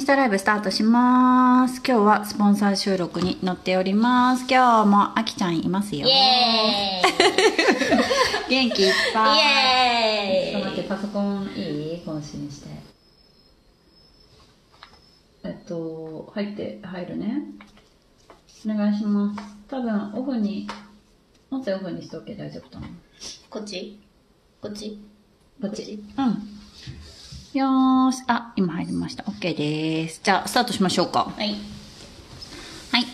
ンスタライブスタートします。今日はスポンサー収録に乗っております。今日もあきちゃんいますよ。イエーイ。元気いっぱい。イエーイ。ちょっと待ってパソコンいい？更新して。えっと入って入るね。お願いします。多分オフに音声オフにしておけば大丈夫かなこっち？こっち。こっち？うんよーしあ今入りました OK ですじゃあスタートしましょうかはいはい。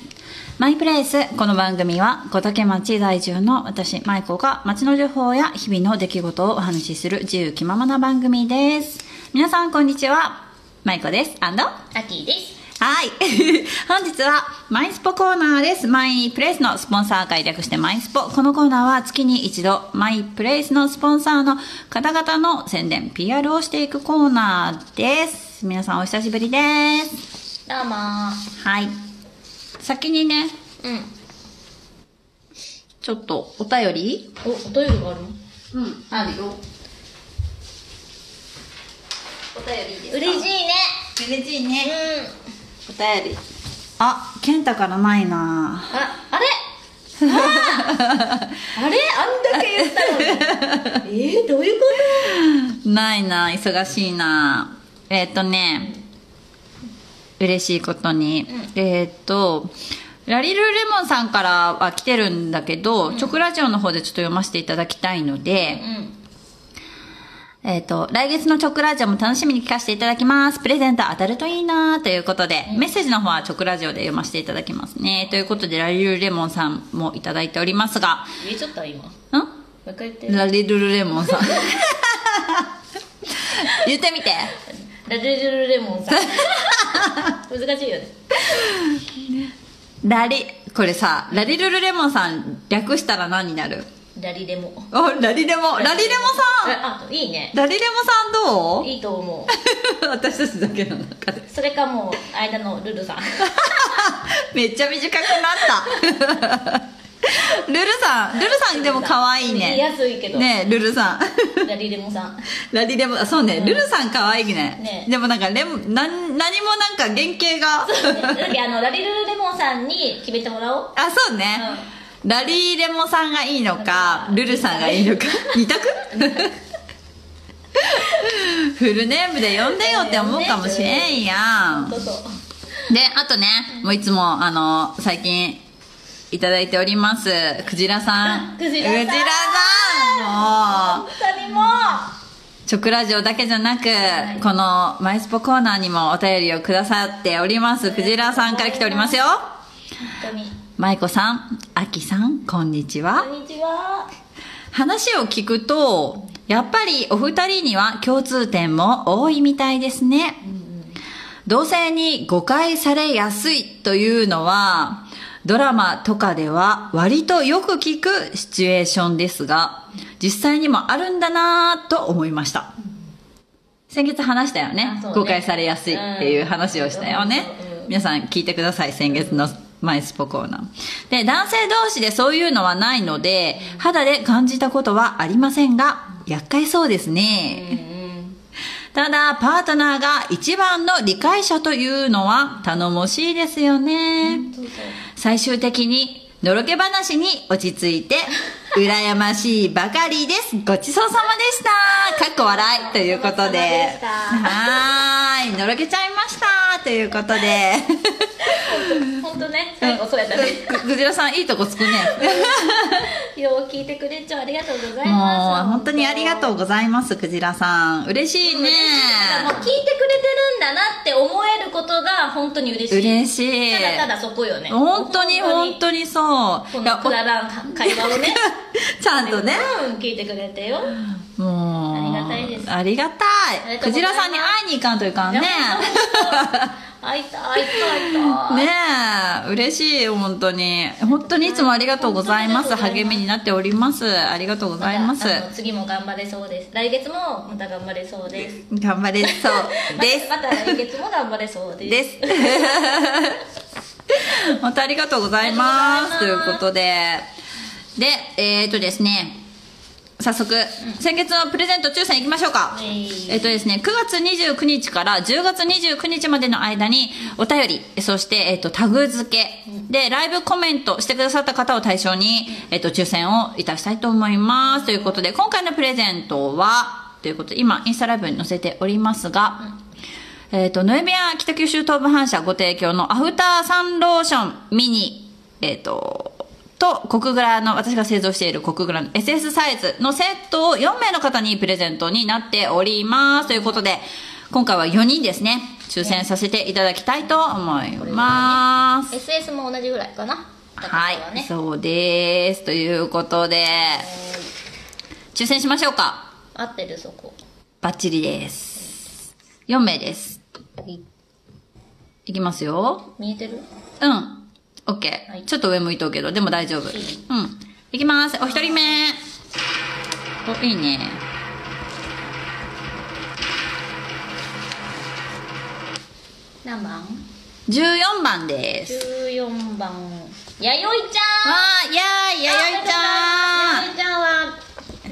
マイプレイス。この番組は、小竹町在住の私、舞子が街の情報や日々の出来事をお話しする自由気ままな番組です。皆さん、こんにちは。舞子です。アンドアキーですはい。本日は、マイスポコーナーです。マイプレイスのスポンサー会略してマイスポ。このコーナーは月に一度、マイプレイスのスポンサーの方々の宣伝、PR をしていくコーナーです。皆さんお久しぶりです。どうもはい。先にね、うんちょっとお便り？おお便りがあるの？うん、あるよ。お便りで嬉しいね嬉しいうんね。お便り。あ、健太からないなああれ？あれ？あんだけ言ったのに。えー、どういうこないな忙しいな。えっ、とね、嬉しいことに。えっ、と、ラリルレモンさんからは来てるんだけど、直ラジオの方でちょっと読ませていただきたいので、とうんえっ、と、来月のチョクラジオも楽しみに聞かせていただきます。プレゼント当たるといいなということで、メッセージの方はチョクラジオで読ませていただきますね。ということで、ラリルレモンさんもいただいておりますが、言えちゃった今もんラリルレモンさん。言ってみて。ラルルルレモンさん 難しいよねラリ、これさ、ラリルルレモンさん略したら何になる？ラリレモお、ラリレモ、ラリレモさん。あいいね。ラリレモさんどう？いいと思う。私たちだけの中で。それかもう間のルルさん。めっちゃ短くなった。ルルさん、ルルさんでも可愛い言いね。やすいけど、ねルルさん。ラリレモさん。ラリレモ、あそうね、ルルさん可愛いね。ねでもなんかレモ、なん、何もなんか原型が。だってあのラリルレモンさんに決めてもらおう。あ、そうね。ラリレモさんがいいのか、ルルさんがいいのか。二択？フルネームで呼んでよって思うかもしれんやん。で、あとね、もういつも、あの、最近、いただいております、クジラさん。クジラさんさんもう、本当にもう直ラジオだけじゃなく、このマイスポコーナーにもお便りをくださっております、クジラさんから来ておりますよ。本当にマイコさん、アキさん、こんにちはこ。んにちは話を聞くと、やっぱりお二人には共通点も多いみたいですね。同性に誤解されやすいというのは、ドラマとかでは割とよく聞くシチュエーションですが、実際にもあるんだなぁと思いました。先月話したよねね誤解されやすいっていう話をしたよね。うん皆さん聞いてください、先月のマイスポコーナー。で、男性同士でそういうのはないので、肌で感じたことはありませんが、厄介そうですね。ただ、パートナーが一番の理解者というのは頼もしいですよね。最終的に、のろけ話に落ち着いて、羨ましいばかりです。ごちそうさまでした。かっこ笑い。ということでではーい。のろけちゃいました。ということで。本当ね最後そうやったねくくじらさん、いいとこつくね。よう聞いてくれちゃうありがとうございもう、ます本当にありがとうございます、くじらさん。嬉しいね。もう聞いてくれてるんだなって思えることが本当に嬉しい嬉しい。ただただそこよね本当に本当にそう。このくだらん会話をね ちゃんとね。うん聞いてくれてよもう。ありがたいですありがたい。クジラさんに会いに行かんといかんね。会いたい会いたい会いたいねえ、嬉しい、本当に。本当にいつもありがとうございます。励みになっております。ありがとうございます次も頑張れそうです来月もまた頑張れそうです頑張れそうです。またまた来月も頑張れそうですです。本当ありがとうございます。ということで。で、えっ、ー、とですね、早速、先月のプレゼント抽選いきましょうか。はい。えっとですね、9月29日から10月29日までの間に、お便り、そして、えっと、タグ付け、で、ライブコメントしてくださった方を対象に、えっと、抽選をいたしたいと思います。ということで、今回のプレゼントは、ということで、今、インスタライブに載せておりますが、えっ、と、ノエビア北九州東部反射ご提供のアフターサンローションミニ、えっ、と、と、コクグラの、私が製造しているコクグラの SS サイズのセットを4名の方にプレゼントになっております。ということで、今回は4人ですね、抽選させていただきたいと思います。SS も同じぐらいかなはいそうです。ということで、抽選しましょうか。合ってるそこバッチリです。4名です。はいいきますよ。見えてる？うん。オッケー。はいちょっと上向いとうけど、でも大丈夫。いうん。いきます。お一人目。お、いいね。何番？14番です。14番やよいちゃんわー、いやーい、やよいちゃんやよいちゃんは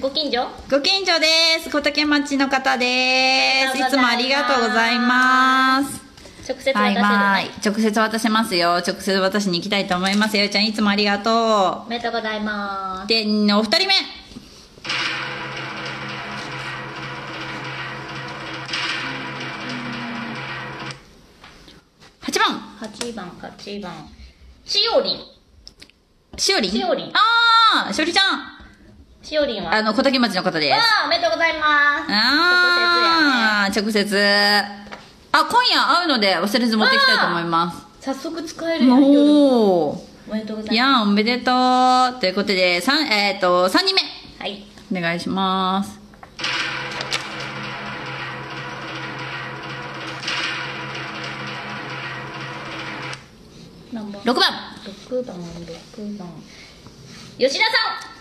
ご近所？ご近所です。小竹町の方です。いつもありがとうございます。直接渡せるはい、ね、はい。直接渡せますよ。直接渡しに行きたいと思います。やよいちゃん、いつもありがとおめでとうございまう。すで、お二人目。8番。8番8番しおりんしおりん？しおりんあー、しおりちゃん。しおりんは？あの、小竹町の方です。わあおめでとうございますあー、直接。あ、今夜会うので忘れず持ってきたいと思います。早速使えるやん夜おー。おめでとうございまいやー、おめでとう。ということで、三えっ、と、3人目。すはいお願いします。何番？6番。6番6番吉田さおあ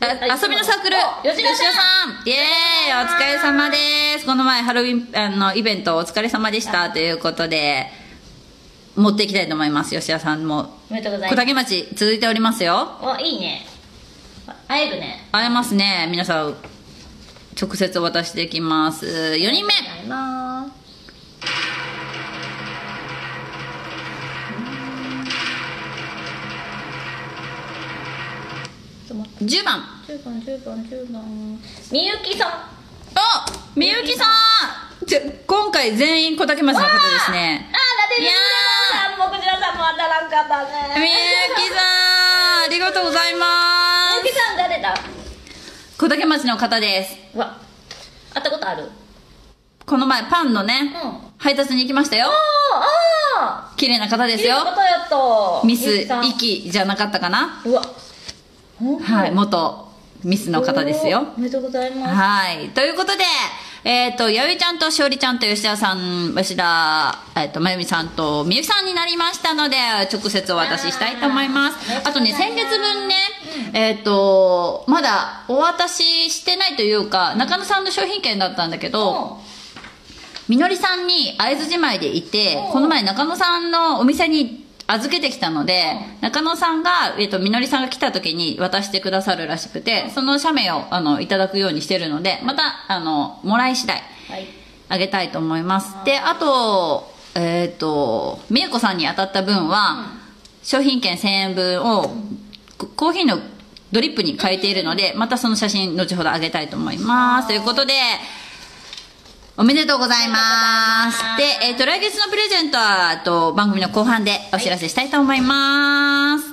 遊びのサークル。お吉田さん。ん。イエーイ。お疲れ様です。この前ハロウィンあのイベントお疲れ様でした。ということで持っていきたいと思います。吉田さんも。んおめでとうござい小ます。竹町続いておりますよ。おいいね。会えるね。会えますね。皆さん直接お渡しできます。4人目。ありがとうございます10番10番10番10番みゆきさん。おみゆきさん。ちょ今回全員小竹町の方ですね。あーだってみゆきさんもこちらさんも当たらんかったね。みゆきさんありがとうございまみゆきさん誰だ？す小竹町の方です。うわ会ったことある？この前パンのうん。ね、あ配達に行きましたよ。あ綺麗な方ですよ。方やった。ミスみゆきさん。イキじゃなかったかな。うわはい元ミスの方ですよ。おめでとうございます。はい。ということでえっ、とやゆちゃんとしおりちゃんと吉田さん吉田、えっとまゆみさんとみゆきさんになりましたので直接お渡ししたいと思います。あとね先月分ねえっ、とまだお渡ししてないというか中野さんの商品券だったんだけど、みのりさんに会津じまいでいてうんこの前中野さんのお店に預けてきたので中野さんが、えっとみのりさんが来た時に渡してくださるらしくてその写メをあのいただくようにしてるのでまたあのもらい次第はい。あげたいと思います。であとえっ、とみゆこさんに当たった分は、商品券1000円分をココーヒーのドリップに変えているのでまたその写真後ほどあげたいと思います。ということでおめでとうございます。で、えっ、と、来月のプレゼントは、あと、番組の後半でお知らせしたいと思います。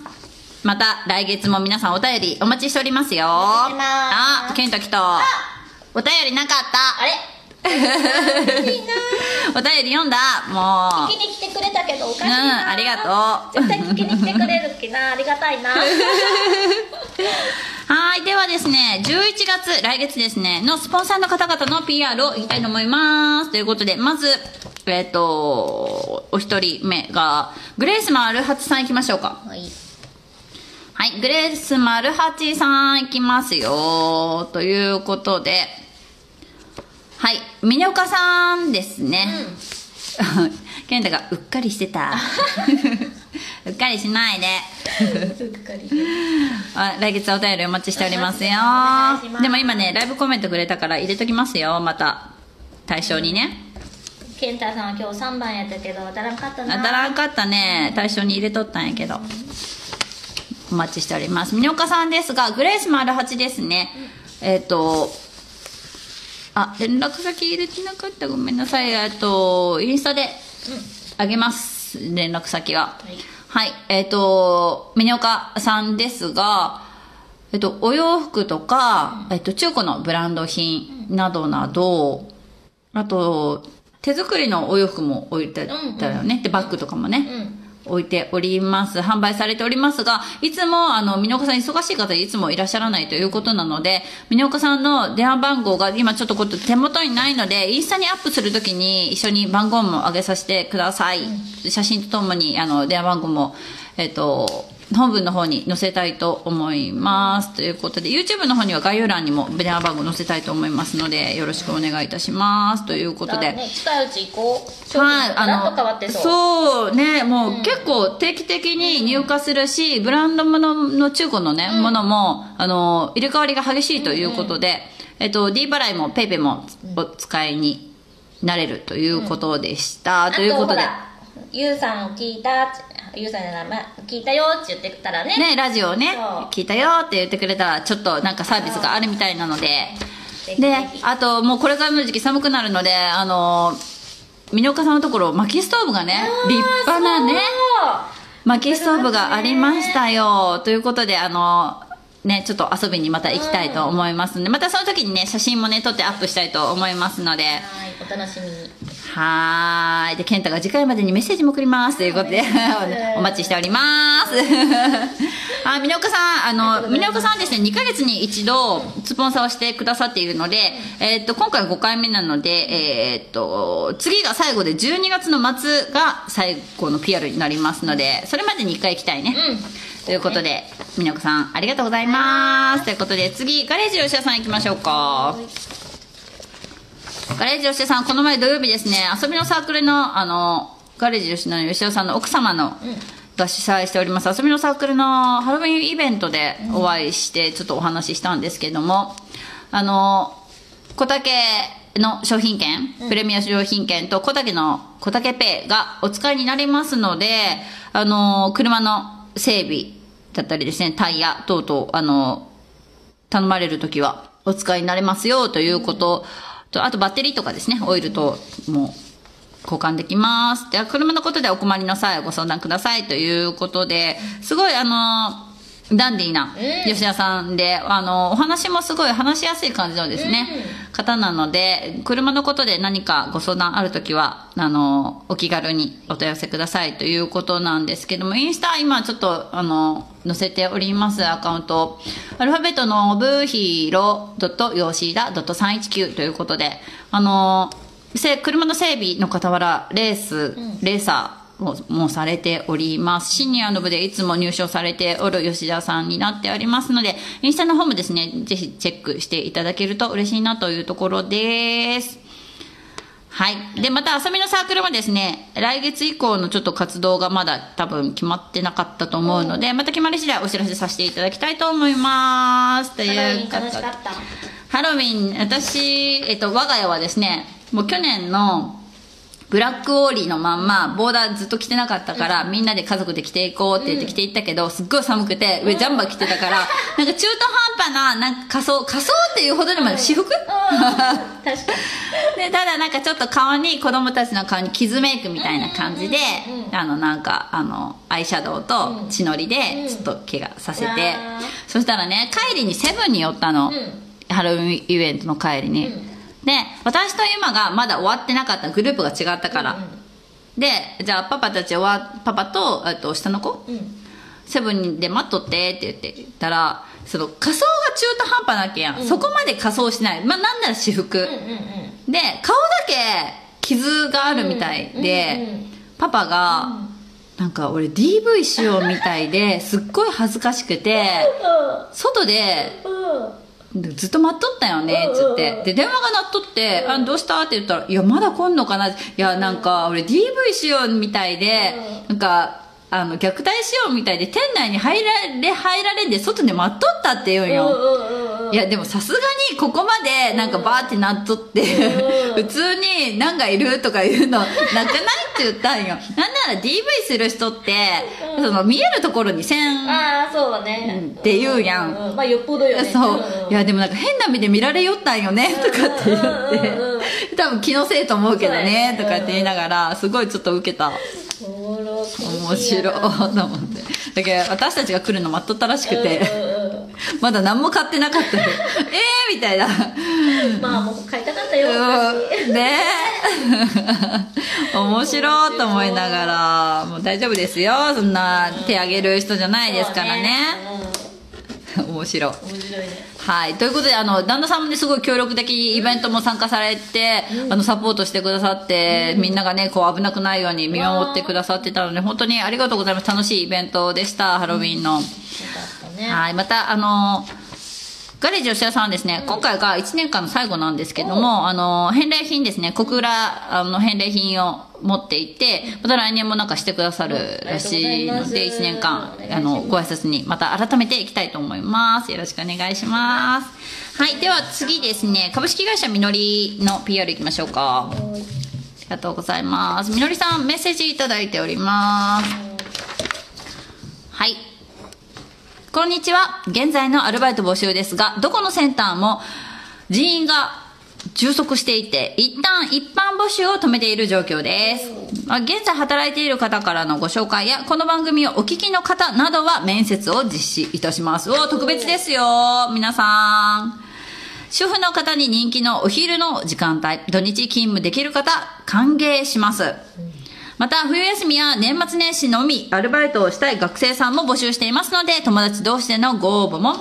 また、来月も皆さんお便りお待ちしておりますよ。あ、ケント来た。お便りなかった。あれ？お便り読んだも聞きに来てくれたけどおかしいなうんありがとう絶対聞きに来てくれるっけなありがたいなう。はい。ではですね、11月、来月ですね、のスポンサーの方々の PR を言いたいと思います。ということで、まず、えっ、と、お一人目が、グレースマルハチさん行きましょうか。はいはい、グレースマルハチさん行きますよ。ということで、はい、峰岡さんですね。健太がうっかりしてた。うっかりしないで。すっかり。あ来月お便りお待ちしておりますよ。でも今ねライブコメントくれたから入れときますよまた。対象にね。健太さんは今日3番やったけど当たらんかったな。当たらんかったね。対象に入れとったんやけど。お待ちしております。峰岡さんですがグレース丸八ですね。えっ、とあ連絡先入れてなかった。ごめんなさい。えっとインスタであげます。連絡先は。はい。はい、えっ、と峰岡さんですがえっと、お洋服とか、えっと、中古のブランド品などなど、あと、手作りのお洋服も置いてたよね。で、バッグとかもね。うん置いております。販売されておりますが、いつも、あの、ミノカさん忙しい方いつもいらっしゃらないということなので、ミノカさんの電話番号が今ちょっとこと手元にないので、インスタにアップするときに一緒に番号も上げさせてください。写真とともに、あの、電話番号も、えっと、本文の方に載せたいと思います。ということで、YouTube の方には概要欄にも電話番号載せたいと思いますので、よろしくお願いいたします。ということで。ね、近いうち行こうはい、あのそうそうね、もう結構定期的に入荷するし、ブランドものの中古のね、ものも、あの、入れ替わりが激しいということで、えっと、D 払いも PayPay もお使いになれるということでした。あということでゆうさん聞いたゆうさんないま聞いたよって言ってたらね。ね、ラジオをね聞いたよって言ってくれたら、ちょっとなんかサービスがあるみたいなので、であともうこれからの時期寒くなるので、あの、ミノカさんのところ、薪ストーブがね、立派なね、薪ストーブがありましたよ。ということで、あの、ね、ちょっと遊びにまた行きたいと思いますので、またその時にね、写真もね、撮ってアップしたいと思いますので、はいお楽しみにはーい。で、健太が次回までにメッセージも送ります。ということで、お待ちしております。あ、峰岡さん、あの、峰岡さんはですね、2ヶ月に一度、スポンサーをしてくださっているので、えーっと、今回5回目なので、えーっと、次が最後で12月の末が最後の PR になりますので、それまでに1回行きたいね。うんということで、峰岡さん、ありがとうございます。ということで、次、ガレージ吉田さん行きましょうか。ガレージ吉田さん、この前土曜日ですね、遊びのサークルの、あの、ガレージ吉田の吉田さんの奥様の、が主催しております、遊びのサークルのハロウィンイベントでお会いして、ちょっとお話ししたんですけども、あの、小竹の商品券、プレミア商品券と小竹の小竹ペイがお使いになりますので、あの、車の整備だったりですね、タイヤ等々、あの、頼まれるときはお使いになれますよということと、あとバッテリーとかですね、オイルとも交換できます。では、車のことでお困りの際はご相談くださいということで、すごいあの、ダンディーな吉田さんで、あの、お話もすごい話しやすい感じのですね、方なので、車のことで何かご相談あるときは、あの、お気軽にお問い合わせくださいということなんですけども、インスタ今ちょっと、あの、載せております。アカウント。アルファベットのブヒーロヨシダ319ということで、あの、せ車の整備の傍ら、レース、レーサー、ももされております。シニアの部でいつも入賞されておる吉田さんになっておりますので、インスタの方もですね、ぜひチェックしていただけると嬉しいなというところです。はい。で、また遊びのサークルもですね、来月以降のちょっと活動がまだ多分決まってなかったと思うので、また決まり次第お知らせさせていただきたいと思います。とハロウいうィン楽しかったハロウィン、私、えっと、我が家はですね、もう去年のブラックオーリーのまんま、ボーダーずっと着てなかったから、みんなで家族で着ていこうって言って着ていったけど、すっごい寒くて、上ジャンバー着てたから、なんか中途半端な、なんか仮装、仮装っていうほどでも私服？確か で、ただなんかちょっと顔に、子供たちの顔に傷メイクみたいな感じで、あのなんか、あの、アイシャドウと血のりで、ちょっと怪我させて。そしたらね、帰りにセブンに寄ったの。ハロウィンイベントの帰りに。で、私とユマがまだ終わってなかったグループが違ったから。で、じゃあパパたち終わ、パパと、えっと、下の子？にうん。セブンで待っとってって言って言ったら、その仮装が中途半端なわけやん。そこまで仮装しない。まあなんなら私服。うんうんうんで顔だけ傷があるみたいで、うんうんうんパパが、なんか俺 DV しようみたいですっごい恥ずかしくて外でずっと待っとったよねっつって。で電話が鳴っとって「あどうした?」って言ったら「いやまだ来んのかな？いやなんか俺 DV しようみたいでなんかあの、虐待しようみたいで、店内に入られ、入られんで、外で待っとったって言うんよ。いや、でもさすがにここまでなんかバーってなっとって、うん普通になんかいるとか言うのなくないって言ったんよ。なんなら DV する人って、うん。その見えるところに線、ああそうだね。うんって言うやん。まあよっぽどよね。そう、んいやでもなんか変な目で見られよったんよね、とかって言って、多分気のせいと思うけどね。とかって言いながら、すごいちょっと受けた。面白い。と思って。だけど私たちが来るの待っとったらしくて、まだ何も買ってなかったよ。えーみたい。な。まあもう買い。たかったようんねえ面白い。と思い。ながら、もう大丈夫ですよ。そんな手あげる人じゃない。ですからね。面白い。面白い。ねはい。ということで、あの、旦那さんもね、すごい協力的イベントも参加されて、あの、サポートしてくださって、みんながね、こう危なくないように見守ってくださってたので、本当にありがとうございます。楽しいイベントでした、ハロウィンの。よかったねはい。また、あの、ガレージ吉田さんはですね、今回が1年間の最後なんですけども、あの、返礼品ですね、小倉、あの、返礼品を持っていて、また来年もなんかしてくださるらしいので、1ありがとうございます年間あの、ご挨拶にまた改めていきたいと思います。よろしくお願いします。はい。では次ですね、株式会社みのりの PR いきましょうか。ありがとうございます。みのりさん、メッセージいただいております。はい。こんにちは。現在のアルバイト募集ですが、どこのセンターも人員が充足していて、一旦一般募集を止めている状況です。ま現在働いている方からのご紹介や、この番組をお聞きの方などは面接を実施いたします。お特別ですよ。皆さん。主婦の方に人気のお昼の時間帯、土日勤務できる方、歓迎します。また、冬休みや年末年始のみアルバイトをしたい学生さんも募集していますので、友達同士でのご応募も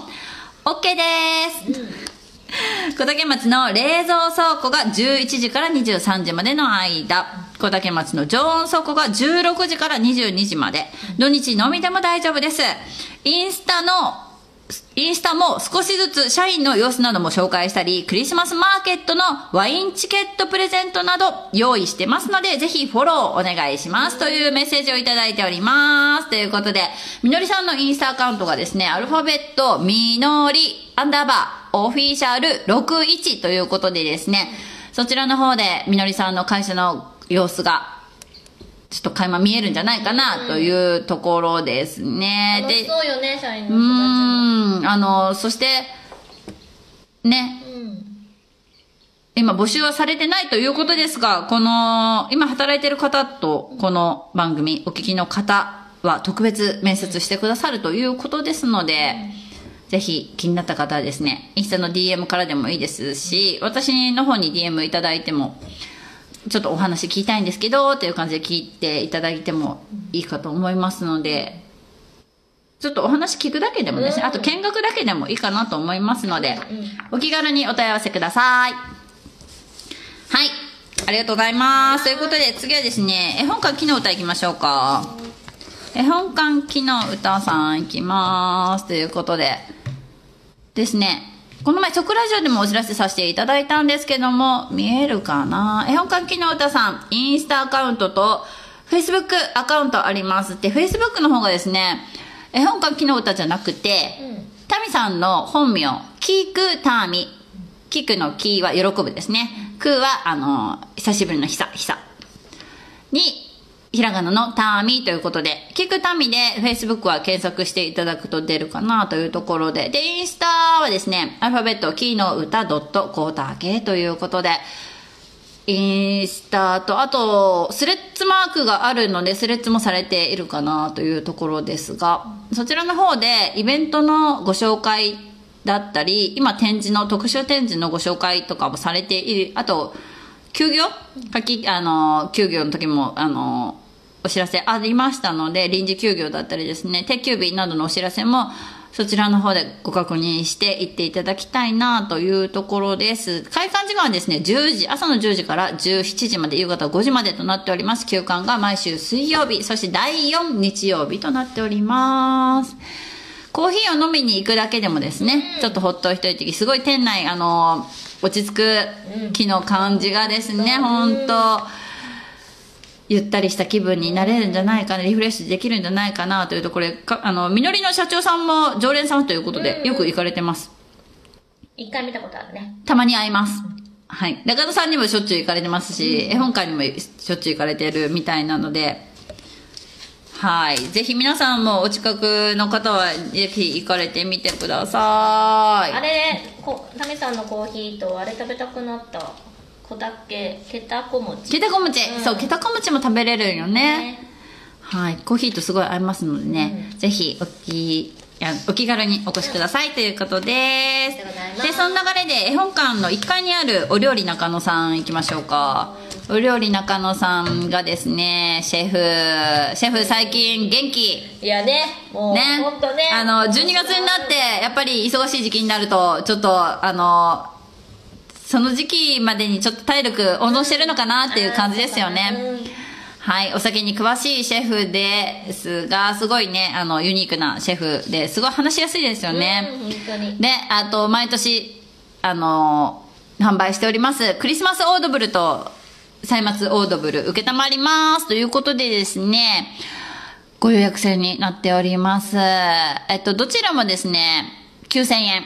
OK です。小竹町の冷蔵倉庫が11時から23時までの間、小竹町の常温倉庫が16時から22時まで、土日のみでも大丈夫です。インスタのインスタも少しずつ社員の様子なども紹介したり、クリスマスマーケットのワインチケットプレゼントなど用意してますので、ぜひフォローお願いします。というメッセージをいただいております。ということで、みのりさんのインスタアカウントがですね、アルファベット、みのり、アンダーバー、オフィシャル61ということでですね、そちらの方でみのりさんの会社の様子がちょっと垣間見えるんじゃないかなというところですね。で、そうよね社員うの人たちも。ーん、あの、そして、ね、うん。今募集はされてないということですが、この、今働いてる方と、この番組、お聞きの方は特別面接してくださるということですので、ぜひ気になった方はですね、インスタの DM からでもいいですし、私の方に DM いただいても、ちょっとお話聞きたいんですけど、っていう感じで聞いていただいてもいいかと思いますので、ちょっとお話聞くだけでもですね、うんあと見学だけでもいいかなと思いますので、お気軽にお問い合わせください。はい。ありがとうございます。ということで、次はですね、絵本館木の歌いきましょうか。絵本館木の歌さんいきます。ということで、ですね、この前、直ラジオでもお知らせさせていただいたんですけども、見えるかな？絵本館木の歌さん、インスタアカウントと、Facebook アカウントあります。で、Facebook の方がですね、絵本館木の歌じゃなくて、うんタミさんの本名、キークタミ。キクのキーは喜ぶですね。クーは、あの、久しぶりの久、久。に、ひらがなのタミということで、キクタミで Facebook は検索していただくと出るかなというところで、で、インスタはですね、アルファベット、キーの歌ドットコータケということで、インスタと、あと、スレッズマークがあるので、スレッズもされているかなというところですが、そちらの方でイベントのご紹介だったり、今展示の、特集展示のご紹介とかもされている、あと、休業？夏季、あの、休業の時も、あの、お知らせありましたので、臨時休業だったりですね、定休日などのお知らせも、そちらの方でご確認していっていただきたいなというところです。開館時間はですね、10時、朝の10時から17時まで、夕方5時までとなっております。休館が毎週水曜日、そして第4日曜日となっております。コーヒーを飲みに行くだけでもですね、ちょっとほっと一息、すごい店内、あの、落ち着く木の感じがですね、うん本当ゆったりした気分になれるんじゃないかな、リフレッシュできるんじゃないかなというと、これ、かあの、みのりの社長さんも常連さんということで、よく行かれてます。一回見たことあるね。たまに会います。はい。中野さんにもしょっちゅう行かれてますし、絵本館にもしょっちゅう行かれてるみたいなので、はい。ぜひ皆さんもお近くの方は、ぜひ行かれてみてください。あれ、こタメさんのコーヒーとあれ食べたくなった。小だけ、けたこ餅。けたこ餅、うんそう、けたこ餅も食べれるよね。ねはい。コーヒーとすごい合いますのでね、ぜひ、おき、お気軽にお越しくださいということです。でその流れで絵本館の1階にあるお料理中野さん行きましょうか。お料理中野さんがですね、シェフ、シェフ最近元気。いやね、もう、ね。ね。あの、12月になって、やっぱり忙しい時期になると、ちょっと、あの、その時期までにちょっと体力温存してるのかなっていう感じですよね。うんはい、お酒に詳しいシェフですが、すごいね、あの、ユニークなシェフで、すごい話しやすいですよね。で、あと、毎年、あの、販売しております、クリスマスオードブルと、歳末オードブル、受けたまります。ということでですね、ご予約制になっております。えっと、どちらもですね、9000円。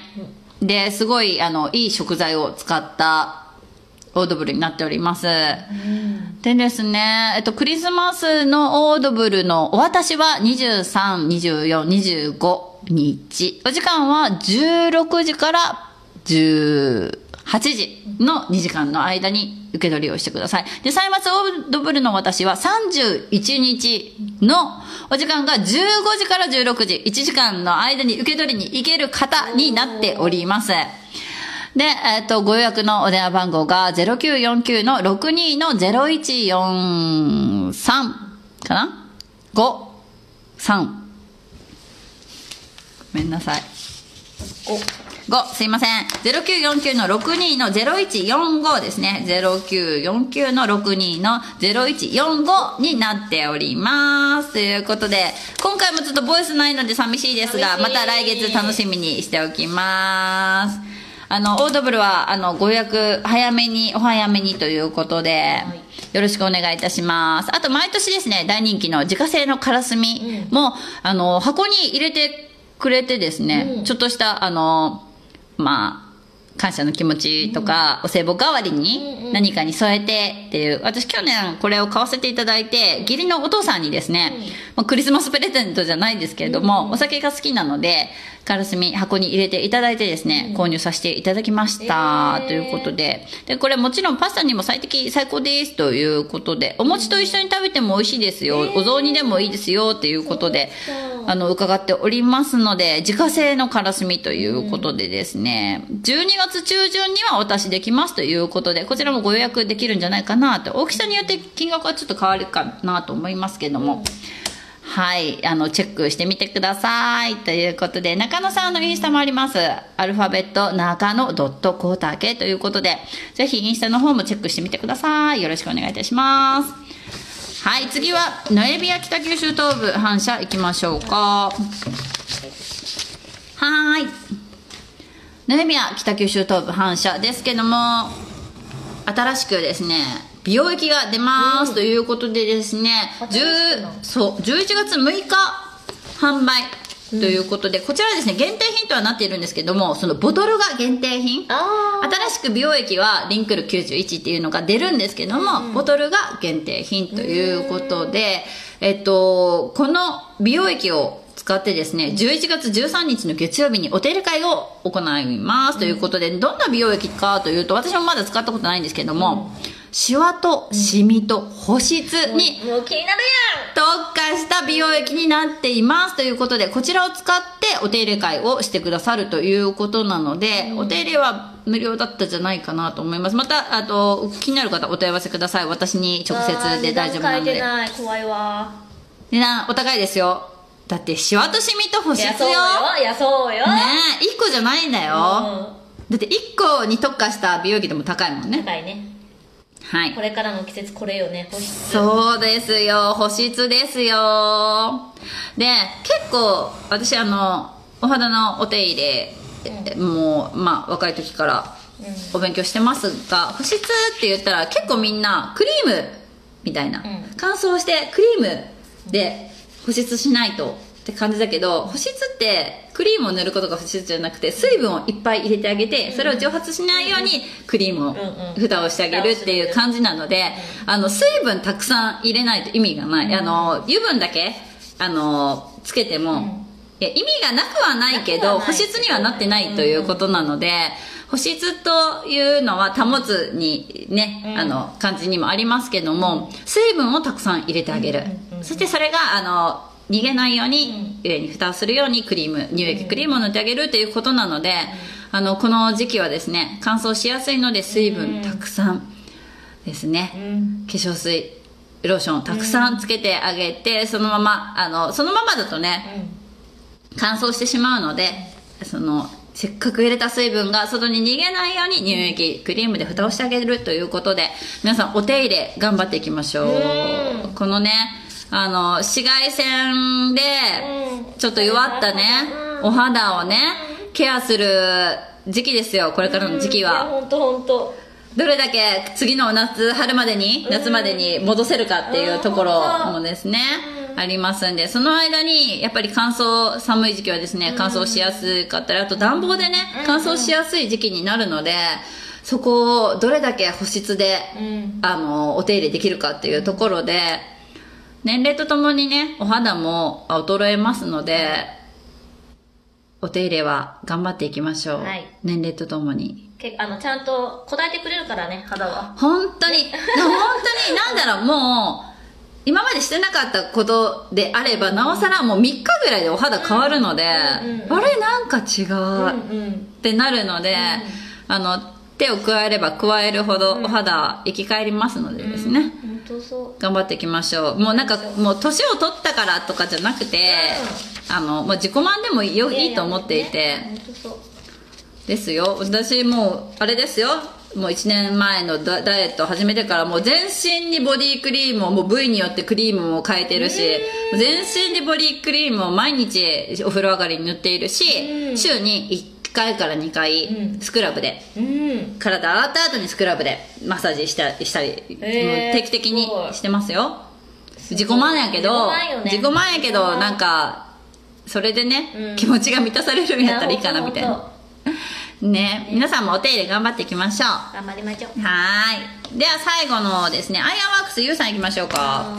で、すごい、あの、いい食材を使った、オードブルになっております。でですね、えっと、クリスマスのオードブルのお渡しは23、24、25日。お時間は16時から8時の2時間の間に受け取りをしてください。で、歳末オードブルのお渡しは31日のお時間が15時から16時、1時間の間に受け取りに行ける方になっております。で、えっ、と、ご予約のお電話番号が0949の62の0143かな ?5、3。ごめんなさい。お5、すいません。0949の62の0145ですね。0949の62の0145になっております。ということで、今回もちょっとボイスないので寂しいですが、また来月楽しみにしておきます。あの、オードブルは、あの、ご予約早めに、お早めにということで、よろしくお願いいたします。あと、毎年ですね、大人気の自家製のカラスミも、あの、箱に入れてくれてですね、うんちょっとした、あの、まあ、感謝の気持ちとか、お歳暮代わりうんにうん。何かに添えてっていう、私去年これを買わせていただいて、義理のお父さんにですね、まあ、クリスマスプレゼントじゃないですけれども、お酒が好きなので、カラスミ箱に入れていただいてですね、購入させていただきました、えー。ということで。で、これもちろんパスタにも最適、最高ですということで、お餅と一緒に食べても美味しいですよ、お雑煮でもいいですよっていうことで、あの、伺っておりますので、自家製のカラスミということでですね、12月中旬にはお渡しできますということで、こちらもご予約できるんじゃないかなと。大きさによって金額はちょっと変わるかなと思いますけども。はい。あの、チェックしてみてください。ということで、中野さんのインスタもあります。アルファベット、中野ドットコータケということで、ぜひインスタの方もチェックしてみてください。よろしくお願いいたします。はい、次は、ノエビア北九州東部反射行きましょうか。はい。ノエビア北九州東部反射ですけども、新しくですね、美容液が出ます、ということでですね、新しくな10そう、11月6日販売ということで、こちらはですね、限定品とはなっているんですけども、そのボトルが限定品。新しく美容液はリンクル91っていうのが出るんですけども、ボトルが限定品ということで、えっと、この美容液を使ってですね、11月13日の月曜日にお手入れ会を行いますということで、どんな美容液かというと、私もまだ使ったことないんですけども、シワとシミと保湿に特化した美容液になっていますということで、こちらを使ってお手入れ会をしてくださるということなので、お手入れは無料だったんじゃないかなと思います。また、あと、気になる方お問い合わせください。私に直接で大丈夫なので。怖いわ値段お高いですよ。だって、シワとシミと保い湿よ。やそうよいやそうよ、ねえ、1個じゃないんだよ。うんだって1個に特化した美容液でも高いもんね。高いねはい。こ。れからの季節これよね。保湿。そうですよ。保湿ですよ。で結構私あのお肌のお手入れ、もうまあ若い時からお勉強してますが保湿って言ったら結構みんなクリームみたいな、うん。乾燥してクリームで保湿しないとって感じだけど保湿ってクリームを塗ることが保湿じゃなくて水分をいっぱい入れてあげてそれを蒸発しないようにクリームを蓋をしてあげるっていう感じなのであの水分たくさん入れないと意味がない。あの油分だけあのつけても、いや意味がなくはないけど保湿にはなってないということなので、保湿というのは保つにね、うん。あの感じにもありますけども水分をたくさん入れてあげる、そしてそれがあの逃げないように上に蓋をするようにクリーム乳液クリームを塗ってあげるということなので、あのこの時期はですね乾燥しやすいので水分たくさんですね、うん。化粧水ローションをたくさんつけてあげて、そのままあのそのままだとね乾燥してしまうのでそのせっかく入れた水分が外に逃げないように乳液クリームで蓋をしてあげるということで皆さんお手入れ頑張っていきましょう。うん。このねあの紫外線でうん。ちょっと弱ったねお肌をねケアする時期ですよこれからの時期は。本当本当どれだけ次の夏春までに夏までに戻せるかっていうところもですねありますんでその間にやっぱり乾燥寒い時期はですね乾燥しやすかったりあと暖房でね乾燥しやすい時期になるのでそこをどれだけ保湿でうん。あのお手入れできるかっていうところで年齢とともにねお肌も衰えますのでお手入れは頑張っていきましょう、はい。年齢とともに。けあのちゃんと答えてくれるからね肌は。本当に。本当に なんだろうもう今までしてなかったことであればなおさらもう3日ぐらいでお肌変わるので、うんうんうん。あれなんか違う、うんっうん。てなるので、あの手を加えれば加えるほどお肌は生き返りますのでですね、本当そう。頑張っていきましょう。もうなんかもう年を取ったからとかじゃなくて、あの、まあ、自己満でもよいいと思っていて、本当そう。ですよ。私もうあれですよ。もう1年前のダダイエット始めてからもう全身にボディクリームをもう部位によってクリームも変えてるし全身にボディクリームを毎日お風呂上がりに塗っているしうん。週に1回から2回うん。スクラブで。うん。体洗った後にスクラブでマッサージしたしたり、へー定期的にしてますよ。自己満やけど自己満やけどなんかそれでね、うん。気持ちが満たされるんやったらいいかなみたいやな。本 ね。皆さんもお手入れ頑張っていきましょう。頑張りましょう。ーい。では最後のですねアイアンワークスゆうさんいきましょうか。は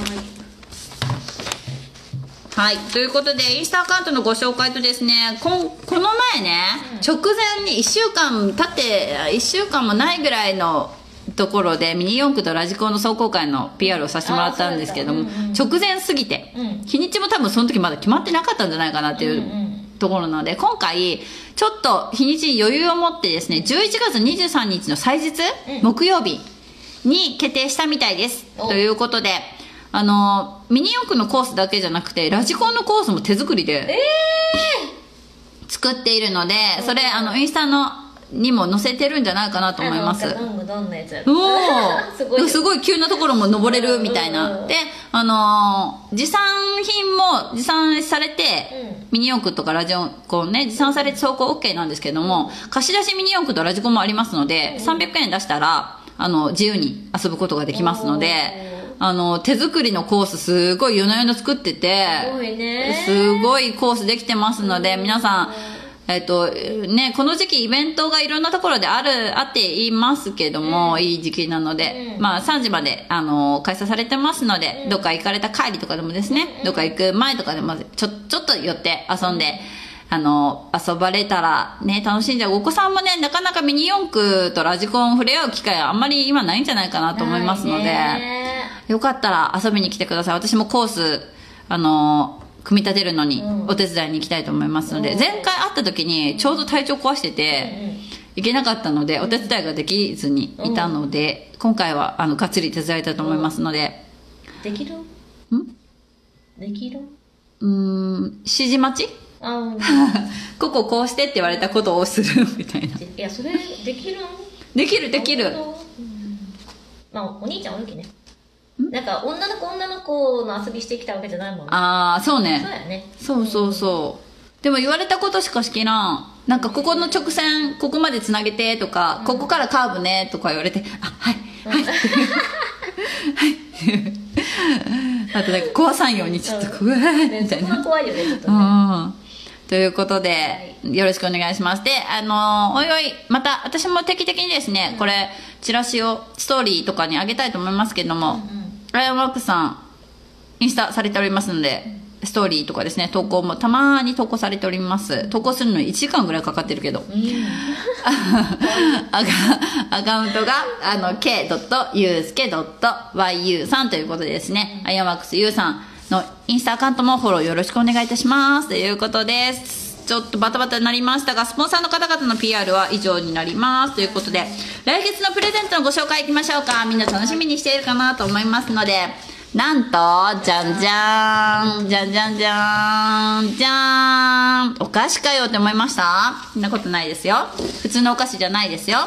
はい。ということでインスタアカウントのご紹介とですねこんこの前ね、直前に1週間経って1週間もないぐらいのところでミニ四駆とラジコンの壮行会の PR をさせてもらったんですけども、うんうん直前すぎて、うん。日にちも多分その時まだ決まってなかったんじゃないかなっていう、うんうんところなので今回ちょっと日にちに余裕を持ってですね11月23日の祭日、うん。木曜日に決定したみたいです。お。ということであのミニ四駆のコースだけじゃなくてラジコンのコースも手作りで作っているのでそれあのインスタのにも載せてるんじゃないかなと思います。おお すごいすごい急なところも登れるみたいうんうん。うな。んであのー持参品も持参されて、うん。ミニ四駆とかラジコンね持参されて走行 OK なんですけども貸し出しミニ四駆とラジコンもありますので、300円出したらあの自由に遊ぶことができますのであの手作りのコースすごい夜な夜な作っててすごいね。すごいコースできてますので皆さんえっとね、この時期イベントがいろんなところである、あっていますけども、いい時期なので、うん。まあ3時まで、あの、開催されてますので、どっか行かれた帰りとかでもですね、どっか行く前とかでも、ちょ、ちょっと寄って遊んで、あの、遊ばれたらね、楽しんじゃう。お子さんもね、なかなかミニ四駆とラジコン触れ合う機会あんまり今ないんじゃないかなと思いますので、よかったら遊びに来てください。私もコースあのー組み立てるのにうん。お手伝いに行きたいと思いますので、うん。前回会った時にちょうど体調壊してて、行けなかったのでお手伝いができずにいたので、今回はあのがっつり手伝いたいと思いますので。できる？ん？できる？うーん指示待ち？こここうしてって言われたことをするみたいな。いやそれできるんできるできる。うん。まあお兄ちゃんおるきね。なんか女の子女の子の遊びしてきたわけじゃないもんね。ああそうね。そうやね。そうそうそう。でも言われたことしかしきらん。なんかここの直線ここまでつなげてとか、ここからカーブねとか言われてあはいはい。はい。い うあとなんか壊さんようにちょっとこう、ねみたいな。そこが怖いよねちょっとうねんということで、よろしくお願いします。で、あのーおいおい、また、私も定期的にですね、これ、チラシを、ストーリーとかにあげたいと思いますけども、ライオンワークさん、インスタされておりますので、ストーリーとかですね、投稿もたまに投稿されております。投稿するのに1時間ぐらいかかってるけど。アカアカウントが、あの、k.yusuke.yu さんということでですね、アイアンワークス U さんのインスタアカウントもフォローよろしくお願いいたします。ということです。ちょっとバタバタになりましたが、スポンサーの方々の PR は以上になります。ということで、来月のプレゼントのご紹介いきましょうか。みんな楽しみにしているかなと思いますので、なんと、じゃんじゃーん、じゃんじゃんじゃーん、じゃーん、お菓子かよって思いました？そんなことないですよ。普通のお菓子じゃないですよ。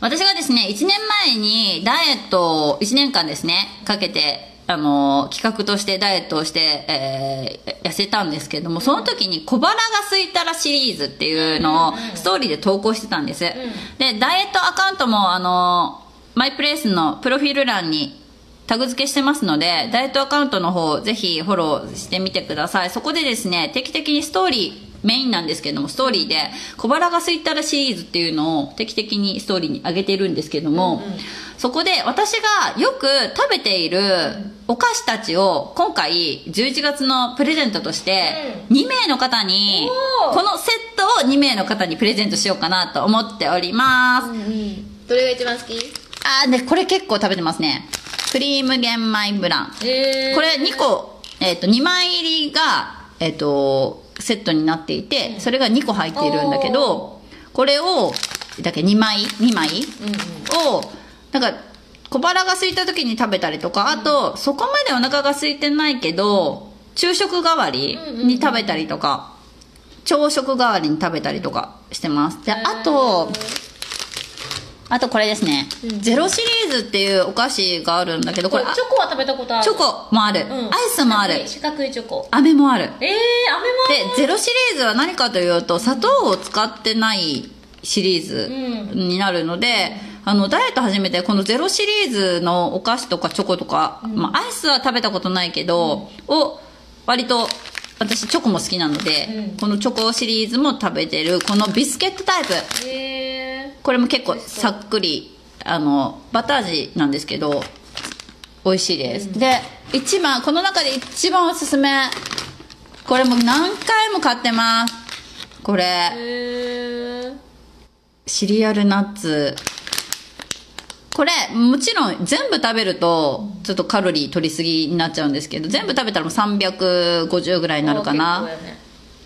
私がですね、1年前にダイエットを1年間ですね、かけて、あの、企画としてダイエットをして、えー痩せたんですけれども、その時に小腹が空いたらシリーズっていうのをストーリーで投稿してたんです。で、ダイエットアカウントも、あの、マイプレイスのプロフィール欄にタグ付けしてますので、ダイエットアカウントの方、ぜひフォローしてみてください。そこでですね、定期的にストーリー、メインなんですけども、ストーリーで、小腹が空いたらシリーズっていうのを定期的にストーリーに上げてるんですけども、そこで私がよく食べているお菓子たちを今回11月のプレゼントとして2名の方にこのセットを2名の方にプレゼントしようかなと思っております、どれが一番好き？あーでこれ結構食べてますね。クリーム玄米ブラン。えー。これ2個、えっと2枚入りが、えっとセットになっていてそれが2個入っているんだけどこれをだっけ2枚2枚をなんか小腹が空いた時に食べたりとかあとそこまでお腹が空いてないけど昼食代わりに食べたりとか朝食代わりに食べたりとかしてます。であとあとこれですね、ゼロシリーズっていうお菓子があるんだけどこれあチョコは食べたことある。チョコもある、うん。アイスもある。四角いチョコ。飴もある。えー、飴もでゼロシリーズは何かというと砂糖を使ってないシリーズになるので、あのダイエット始めてこのゼロシリーズのお菓子とかチョコとか、まあ、アイスは食べたことないけど、を割と私チョコも好きなので、このチョコシリーズも食べてるこのビスケットタイプ。えこれも結構さっくりあのバター味なんですけど美味しいです、で一番この中で一番おすすめ。これも何回も買ってます。こー、れ。えー、シリアルナッツこれもちろん全部食べるとちょっとカロリー取りすぎになっちゃうんですけど全部食べたらもう350ぐらいになるかな、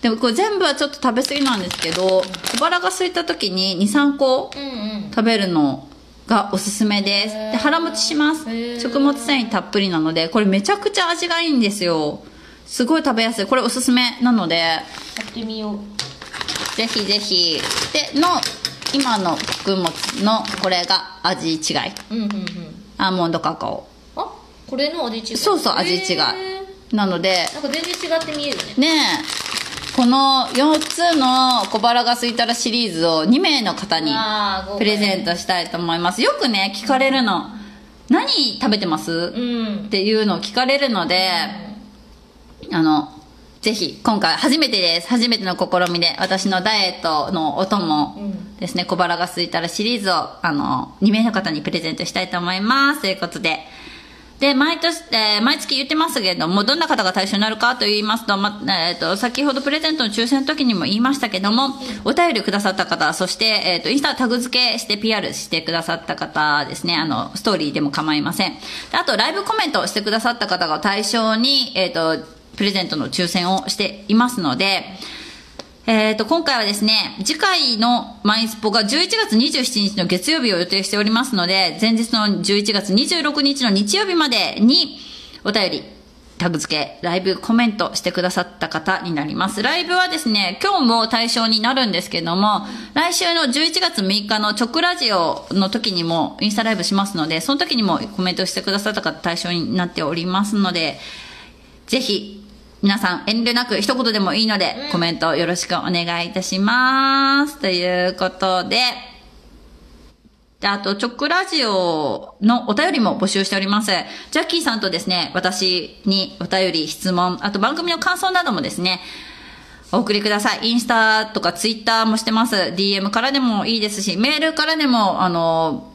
でもこれ全部はちょっと食べ過ぎなんですけど小腹が空いた時に23個うんうん。食べるのがおすすめです。で腹持ちします。食物繊維たっぷりなのでこれめちゃくちゃ味がいいんですよ。すごい食べやすい。これおすすめなので。やってみよう。ぜひぜひ。での今の穀物のこれが味違い。うんうんうん。アーモンドカカオ。あこれの味違い。そうそう味違い。えなのでーなんか全然違って見えるね。ねえ。この4つの小腹が空いたらシリーズを2名の方にプレゼントしたいと思います。よくね聞かれるの。何食べてます？うん。っていうのを聞かれるので、あの、ぜひ、今回初めてです。初めての試みで、私のダイエットのお供ですね、小腹が空いたらシリーズを、あの、2名の方にプレゼントしたいと思います。ということで。で、毎年、えー毎月言ってますけれども、どんな方が対象になるかと言いますと、ま、えっ、と、先ほどプレゼントの抽選の時にも言いましたけども、お便りくださった方、そして、えっ、と、インスタタグ付けして PR してくださった方ですね、あの、ストーリーでも構いません。であと、ライブコメントしてくださった方が対象に、えっ、と、プレゼントの抽選をしていますので、えー、と、今回はですね、次回のマインスポが11月27日の月曜日を予定しておりますので、前日の11月26日の日曜日までにお便り、タグ付け、ライブコメントしてくださった方になります。ライブはですね、今日も対象になるんですけども、来週の11月6日の直ラジオの時にもインスタライブしますので、その時にもコメントしてくださった方対象になっておりますので、ぜひ、皆さん遠慮なく一言でもいいので、コメントよろしくお願いいたします。ということで、で、あと、チョックラジオのお便りも募集しております。ジャッキーさんとですね、私にお便り、質問、あと番組の感想などもですね、お送りください。インスタとかツイッターもしてます。DM からでもいいですし、メールからでも、あの、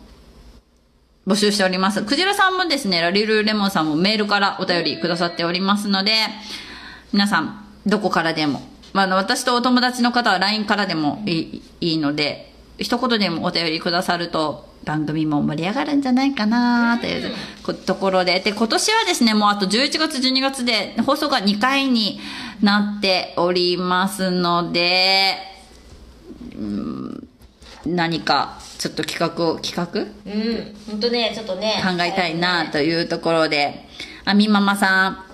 募集しております。クジラさんもですね、ラリルレモンさんもメールからお便りくださっておりますので、皆さん、どこからでも、まあ、あの、私とお友達の方は LINE からでもいいいいので、一言でもお便りくださると、番組も盛り上がるんじゃないかなということころで。で、今年はですね、もうあと11月、12月で放送が2回になっておりますので、うん何かちょっと企画を、企画？うん本当ねちょっとね。考えたいなというところで、あみママさん、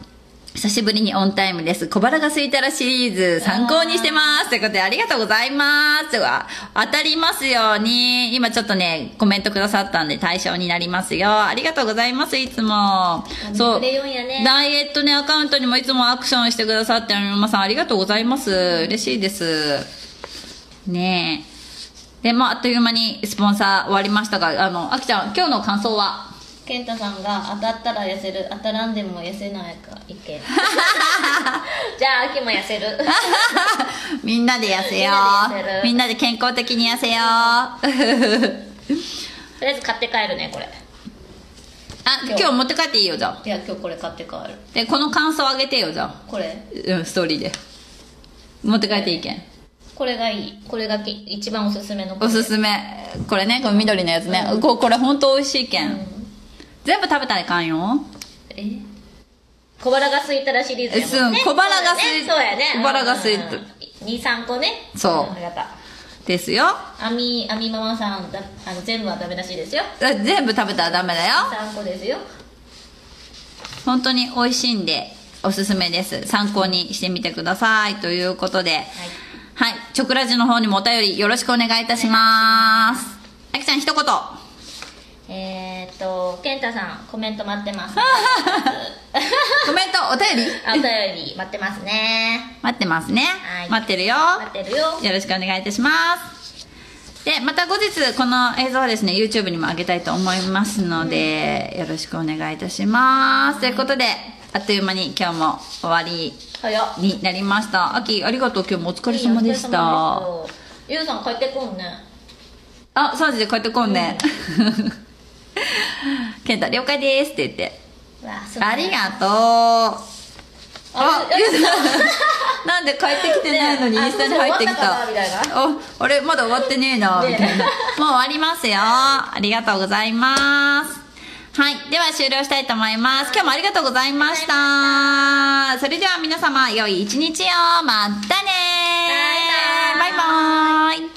久しぶりにオンタイムです。小腹が空いたらシリーズ参考にしてます。ということでありがとうございます。わ当たりますように、今ちょっとね、コメントくださったんで対象になりますよ。ありがとうございます、いつも。そう。ねダイエットね、アカウントにもいつもアクションしてくださって、あみママさんありがとうございます。嬉しいです。ねえ。で、まあ、あっという間にスポンサー終わりましたが、あの、あきちゃん、今日の感想は？健太さんが当たったら痩せる当たらんでも痩せないか意見 じゃあ秋も痩せるみんなで痩せよう。みんなで健康的に痩せよう。あ、とりあえず買って帰るねこれ今日持って帰っていいよ、じゃあ。いや今日これ買って帰るで、この感想あげてよ、じゃあ。これうん、ストーリーで。持って帰っていいけん。これがいいこれがき一番おすすめのおすすめ。これね、この緑のやつね。ここれほんと美味しいけん。うん全部食べたらいかんよ。え？小腹が空いたらシリーズやもんねそう小腹が空いそうやね小腹が空いた23個ねそうんありがたですよ。あみあみママさんだあの全部はダメらしいですよあ全部食べたらダメだよ。3個ですよ本当に美味しいんで、おすすめです。参考にしてみてください。ということで、はい。チョクラジの方にもお便りよろしくお願いいたします。あきちゃん一言。えー、っと健太さんコメント待ってます コメント、お便り？あお便り待ってますね待ってますね。はい待ってるよ。待ってるよよろしくお願いいたします。で、また後日、この映像はですね、YouTube にも上げたいと思いますので、よろしくお願いいたします。ということで、あっという間に今日も終わりになりました。あき、ありがとう。今日もお疲れ様でした。ゆうさん帰ってこんねあ、3時で帰ってこんね。ケンタ、了解ですって言って。ありがとう。ああ、ゆ なんで帰ってきてないのにねインスタに入ってきた。あ、あれ、まだ終わってねえな、ねみたいな。もう終わりますよ。ありがとうございます。はい。では終了したいと思います。今日もありがとうございました。それでは皆様、良い一日を。またねバイバイバイバイ